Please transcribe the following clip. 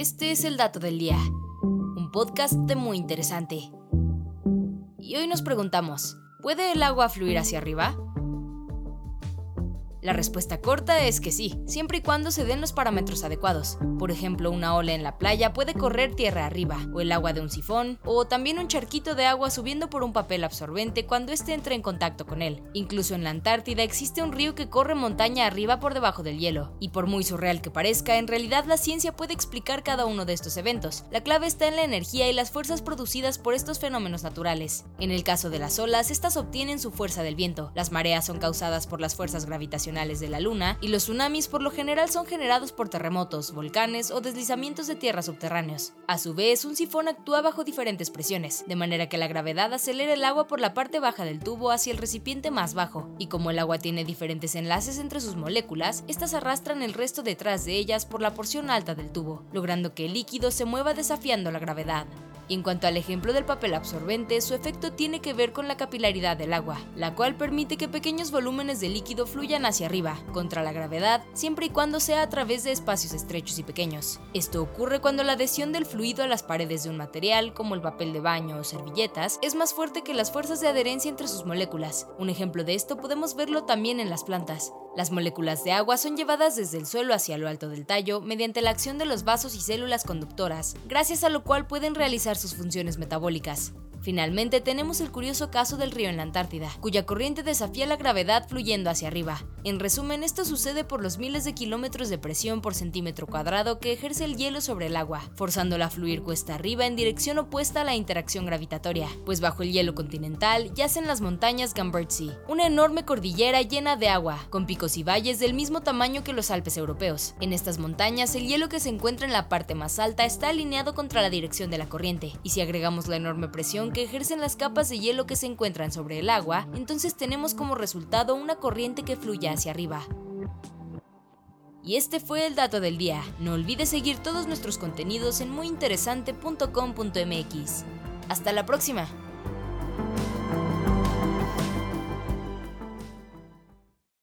Este es el dato del día, un podcast muy interesante. Y hoy nos preguntamos, ¿puede el agua fluir hacia arriba? La respuesta corta es que sí, siempre y cuando se den los parámetros adecuados. Por ejemplo, una ola en la playa puede correr tierra arriba, o el agua de un sifón, o también un charquito de agua subiendo por un papel absorbente cuando éste entre en contacto con él. Incluso en la Antártida existe un río que corre montaña arriba por debajo del hielo, y por muy surreal que parezca, en realidad la ciencia puede explicar cada uno de estos eventos. La clave está en la energía y las fuerzas producidas por estos fenómenos naturales. En el caso de las olas, estas obtienen su fuerza del viento. Las mareas son causadas por las fuerzas gravitacionales de la Luna, y los tsunamis por lo general son generados por terremotos, volcanes o deslizamientos de tierra subterráneos. A su vez, un sifón actúa bajo diferentes presiones, de manera que la gravedad acelera el agua por la parte baja del tubo hacia el recipiente más bajo, y como el agua tiene diferentes enlaces entre sus moléculas, estas arrastran el resto detrás de ellas por la porción alta del tubo, logrando que el líquido se mueva desafiando la gravedad. En cuanto al ejemplo del papel absorbente, su efecto tiene que ver con la capilaridad del agua, la cual permite que pequeños volúmenes de líquido fluyan hacia arriba, contra la gravedad, siempre y cuando sea a través de espacios estrechos y pequeños. Esto ocurre cuando la adhesión del fluido a las paredes de un material, como el papel de baño o servilletas, es más fuerte que las fuerzas de adherencia entre sus moléculas. Un ejemplo de esto podemos verlo también en las plantas. Las moléculas de agua son llevadas desde el suelo hacia lo alto del tallo mediante la acción de los vasos y células conductoras, gracias a lo cual pueden realizar sus funciones metabólicas. Finalmente tenemos el curioso caso del río en la Antártida, cuya corriente desafía la gravedad fluyendo hacia arriba. En resumen, esto sucede por los miles de kilómetros de presión por centímetro cuadrado que ejerce el hielo sobre el agua, forzándola a fluir cuesta arriba en dirección opuesta a la interacción gravitatoria, pues bajo el hielo continental yacen las montañas Gambertzi, una enorme cordillera llena de agua, con y valles del mismo tamaño que los Alpes europeos. En estas montañas, el hielo que se encuentra en la parte más alta está alineado contra la dirección de la corriente, y si agregamos la enorme presión que ejercen las capas de hielo que se encuentran sobre el agua, entonces tenemos como resultado una corriente que fluye hacia arriba. Y este fue el dato del día. No olvides seguir todos nuestros contenidos en muyinteresante.com.mx. Hasta la próxima.